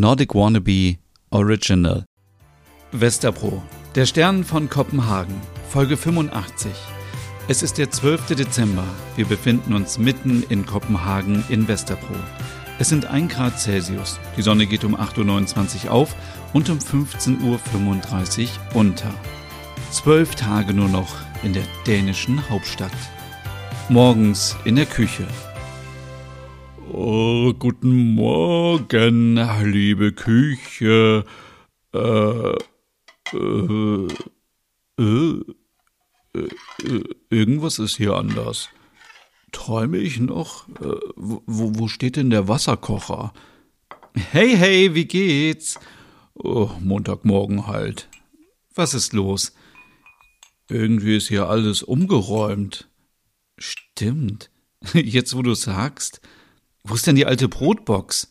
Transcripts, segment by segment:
Nordic Wannabe Original. Westerpro, der Stern von Kopenhagen, Folge 85. Es ist der 12. Dezember. Wir befinden uns mitten in Kopenhagen in Westerpro. Es sind 1 Grad Celsius. Die Sonne geht um 8.29 Uhr auf und um 15.35 Uhr unter. Zwölf Tage nur noch in der dänischen Hauptstadt. Morgens in der Küche. Oh, guten Morgen, liebe Küche. Äh, äh, äh, äh, irgendwas ist hier anders. Träume ich noch? Äh, wo, wo steht denn der Wasserkocher? Hey, hey, wie geht's? Oh, Montagmorgen halt. Was ist los? Irgendwie ist hier alles umgeräumt. Stimmt. Jetzt, wo du sagst. Wo ist denn die alte Brotbox?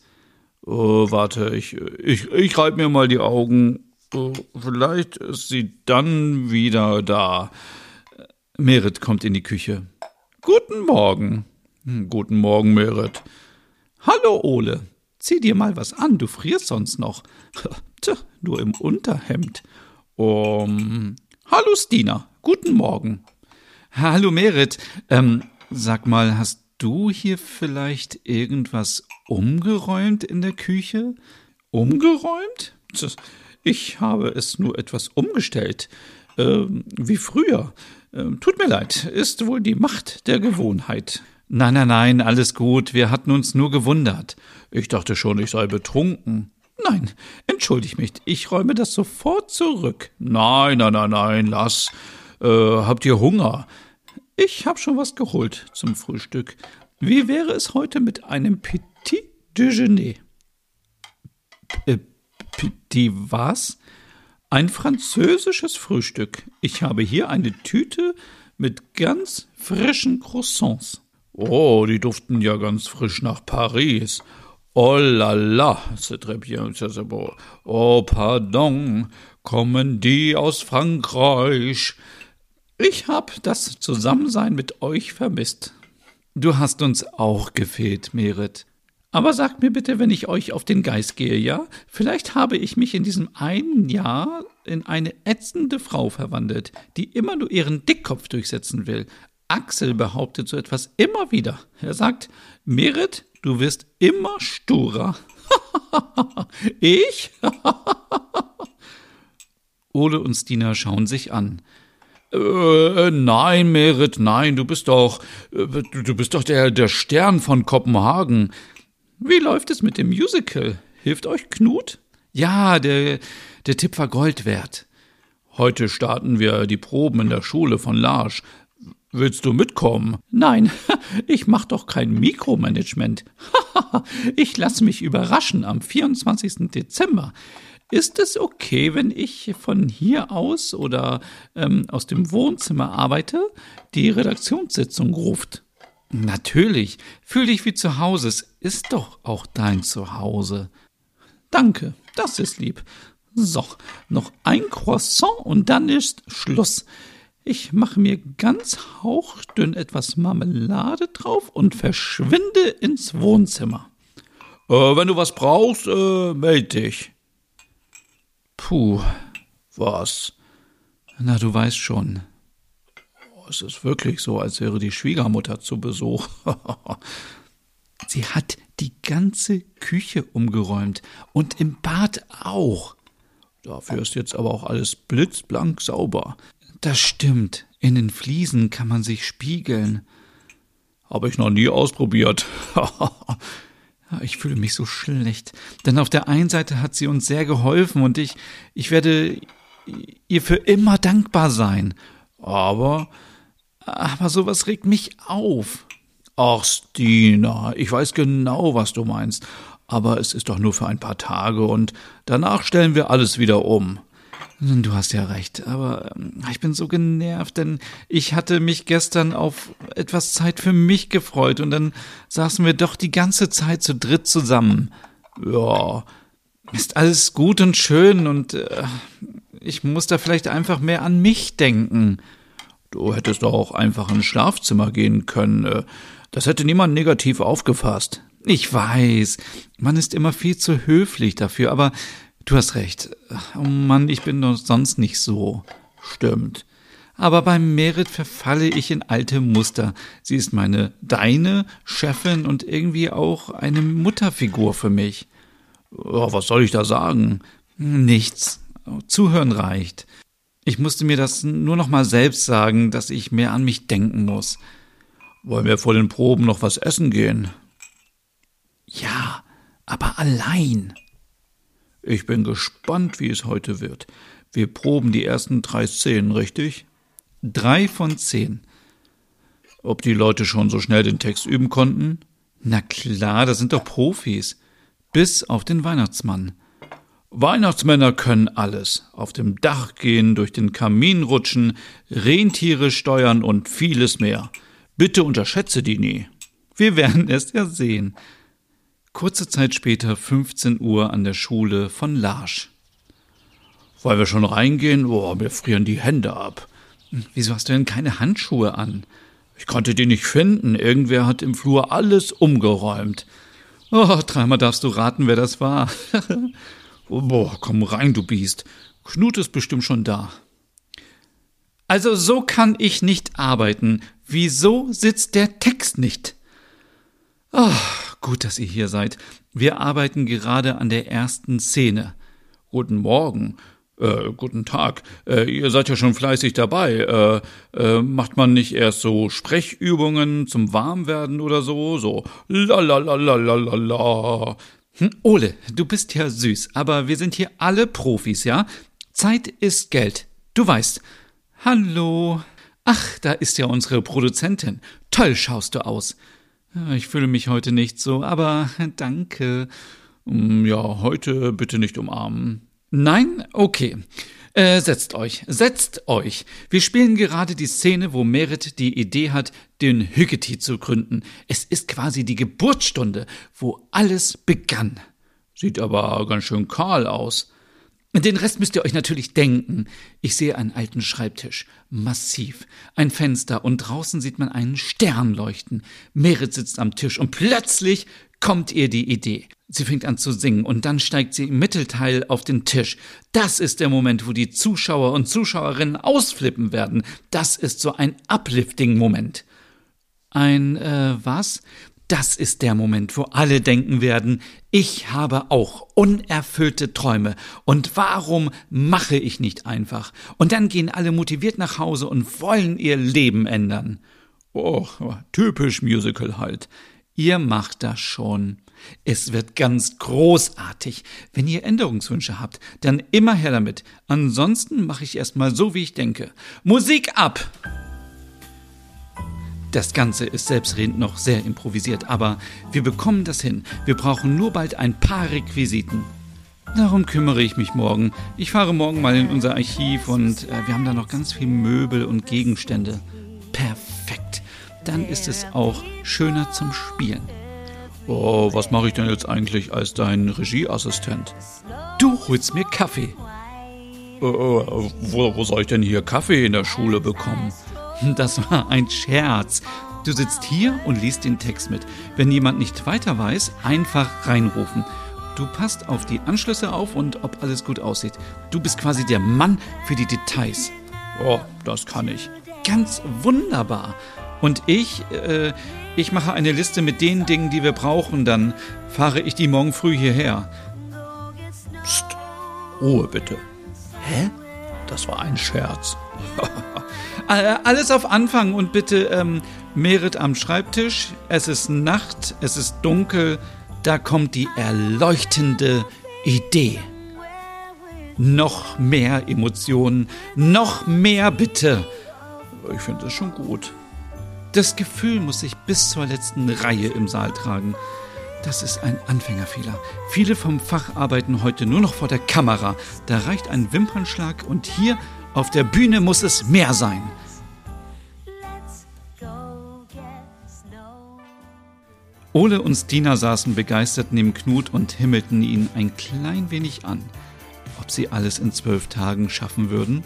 Oh, warte, ich, ich, ich reib mir mal die Augen. Oh, vielleicht ist sie dann wieder da. Merit kommt in die Küche. Guten Morgen. Hm, guten Morgen, Merit. Hallo, Ole. Zieh dir mal was an, du frierst sonst noch. Tja, nur im Unterhemd. Um, hallo, Stina. Guten Morgen. Hallo, Merit. Ähm, sag mal, hast du hier vielleicht irgendwas umgeräumt in der Küche? Umgeräumt? Ich habe es nur etwas umgestellt. Ähm, wie früher. Ähm, tut mir leid, ist wohl die Macht der Gewohnheit. Nein, nein, nein, alles gut. Wir hatten uns nur gewundert. Ich dachte schon, ich sei betrunken. Nein, entschuldig mich, ich räume das sofort zurück. Nein, nein, nein, nein, lass. Äh, habt ihr Hunger? Ich hab schon was geholt zum Frühstück. Wie wäre es heute mit einem Petit Déjeuner? Äh, Petit was? Ein französisches Frühstück. Ich habe hier eine Tüte mit ganz frischen Croissants. Oh, die duften ja ganz frisch nach Paris. Oh la la, c'est très bien, c'est beau. Oh, pardon, kommen die aus Frankreich? Ich hab das Zusammensein mit euch vermisst. Du hast uns auch gefehlt, Merit. Aber sagt mir bitte, wenn ich euch auf den Geist gehe, ja? Vielleicht habe ich mich in diesem einen Jahr in eine ätzende Frau verwandelt, die immer nur ihren Dickkopf durchsetzen will. Axel behauptet so etwas immer wieder. Er sagt, Merit, du wirst immer sturer. ich? Ole und Stina schauen sich an. Äh, nein, Merit, nein, du bist doch, äh, du bist doch der, der Stern von Kopenhagen. Wie läuft es mit dem Musical? Hilft euch Knut? Ja, der, der Tipp war Gold wert. Heute starten wir die Proben in der Schule von Larsch. Willst du mitkommen? Nein, ich mach doch kein Mikromanagement. ich lasse mich überraschen am 24. Dezember. Ist es okay, wenn ich von hier aus oder ähm, aus dem Wohnzimmer arbeite? Die Redaktionssitzung ruft. Natürlich. Fühl dich wie zu Hause. Es ist doch auch dein Zuhause. Danke, das ist lieb. So, noch ein Croissant und dann ist Schluss. Ich mache mir ganz hauchdünn etwas Marmelade drauf und verschwinde ins Wohnzimmer. Äh, wenn du was brauchst, äh, meld dich. Puh, was? Na, du weißt schon. Oh, es ist wirklich so, als wäre die Schwiegermutter zu Besuch. Sie hat die ganze Küche umgeräumt und im Bad auch. Dafür ist jetzt aber auch alles blitzblank sauber. Das stimmt. In den Fliesen kann man sich spiegeln. Habe ich noch nie ausprobiert. Ich fühle mich so schlecht, denn auf der einen Seite hat sie uns sehr geholfen und ich, ich werde ihr für immer dankbar sein. Aber, aber sowas regt mich auf. Ach, Stina, ich weiß genau, was du meinst. Aber es ist doch nur für ein paar Tage und danach stellen wir alles wieder um. Du hast ja recht, aber ähm, ich bin so genervt, denn ich hatte mich gestern auf etwas Zeit für mich gefreut und dann saßen wir doch die ganze Zeit zu dritt zusammen. Ja, ist alles gut und schön und äh, ich muss da vielleicht einfach mehr an mich denken. Du hättest doch auch einfach ins Schlafzimmer gehen können. Äh, das hätte niemand negativ aufgefasst. Ich weiß, man ist immer viel zu höflich dafür, aber du hast recht. Oh Mann, ich bin doch sonst nicht so. Stimmt. Aber beim Merit verfalle ich in alte Muster. Sie ist meine, deine Chefin und irgendwie auch eine Mutterfigur für mich. Oh, was soll ich da sagen? Nichts. Zuhören reicht. Ich musste mir das nur noch mal selbst sagen, dass ich mehr an mich denken muss. Wollen wir vor den Proben noch was essen gehen? Ja, aber allein. Ich bin gespannt, wie es heute wird. Wir proben die ersten drei Szenen, richtig? Drei von zehn. Ob die Leute schon so schnell den Text üben konnten? Na klar, das sind doch Profis. Bis auf den Weihnachtsmann. Weihnachtsmänner können alles. Auf dem Dach gehen, durch den Kamin rutschen, Rentiere steuern und vieles mehr. Bitte unterschätze die nie. Wir werden es ja sehen. Kurze Zeit später, 15 Uhr an der Schule von Larsch. Weil wir schon reingehen, boah, mir frieren die Hände ab. Wieso hast du denn keine Handschuhe an? Ich konnte die nicht finden. Irgendwer hat im Flur alles umgeräumt. Oh, dreimal darfst du raten, wer das war. oh, boah, komm rein, du Biest. Knut ist bestimmt schon da. Also so kann ich nicht arbeiten. Wieso sitzt der Text nicht? Oh, gut, dass ihr hier seid. Wir arbeiten gerade an der ersten Szene. Guten Morgen. Äh, guten Tag. Äh, ihr seid ja schon fleißig dabei. Äh, äh, macht man nicht erst so Sprechübungen zum Warmwerden oder so? So la la la la la la la. Hm, Ole, du bist ja süß, aber wir sind hier alle Profis, ja? Zeit ist Geld. Du weißt. Hallo. Ach, da ist ja unsere Produzentin. Toll schaust du aus. Ich fühle mich heute nicht so, aber danke. Hm, ja, heute bitte nicht umarmen. Nein? Okay. Äh, setzt euch, setzt euch. Wir spielen gerade die Szene, wo Merit die Idee hat, den Hüggeti zu gründen. Es ist quasi die Geburtsstunde, wo alles begann. Sieht aber ganz schön kahl aus. Den Rest müsst ihr euch natürlich denken. Ich sehe einen alten Schreibtisch, massiv, ein Fenster und draußen sieht man einen Stern leuchten. Merit sitzt am Tisch und plötzlich kommt ihr die Idee. Sie fängt an zu singen und dann steigt sie im Mittelteil auf den Tisch. Das ist der Moment, wo die Zuschauer und Zuschauerinnen ausflippen werden. Das ist so ein Uplifting-Moment. Ein, äh, was? Das ist der Moment, wo alle denken werden, ich habe auch unerfüllte Träume und warum mache ich nicht einfach? Und dann gehen alle motiviert nach Hause und wollen ihr Leben ändern. Oh, typisch Musical halt. Ihr macht das schon. Es wird ganz großartig. Wenn ihr Änderungswünsche habt, dann immer her damit. Ansonsten mache ich erstmal so, wie ich denke. Musik ab! Das Ganze ist selbstredend noch sehr improvisiert, aber wir bekommen das hin. Wir brauchen nur bald ein paar Requisiten. Darum kümmere ich mich morgen. Ich fahre morgen mal in unser Archiv und äh, wir haben da noch ganz viel Möbel und Gegenstände. Perfekt dann ist es auch schöner zum Spielen. Oh, was mache ich denn jetzt eigentlich als dein Regieassistent? Du holst mir Kaffee. Äh, wo, wo soll ich denn hier Kaffee in der Schule bekommen? Das war ein Scherz. Du sitzt hier und liest den Text mit. Wenn jemand nicht weiter weiß, einfach reinrufen. Du passt auf die Anschlüsse auf und ob alles gut aussieht. Du bist quasi der Mann für die Details. Oh, das kann ich. Ganz wunderbar. Und ich, äh, ich mache eine Liste mit den Dingen, die wir brauchen, dann fahre ich die morgen früh hierher. Psst, Ruhe bitte. Hä? Das war ein Scherz. Äh, alles auf Anfang und bitte ähm, Merit am Schreibtisch. Es ist Nacht, es ist dunkel, da kommt die erleuchtende Idee. Noch mehr Emotionen, noch mehr bitte. Ich finde das schon gut. Das Gefühl muss sich bis zur letzten Reihe im Saal tragen. Das ist ein Anfängerfehler. Viele vom Fach arbeiten heute nur noch vor der Kamera. Da reicht ein Wimpernschlag und hier auf der Bühne muss es mehr sein. Ole und Stina saßen begeistert neben Knut und himmelten ihn ein klein wenig an. Ob sie alles in zwölf Tagen schaffen würden?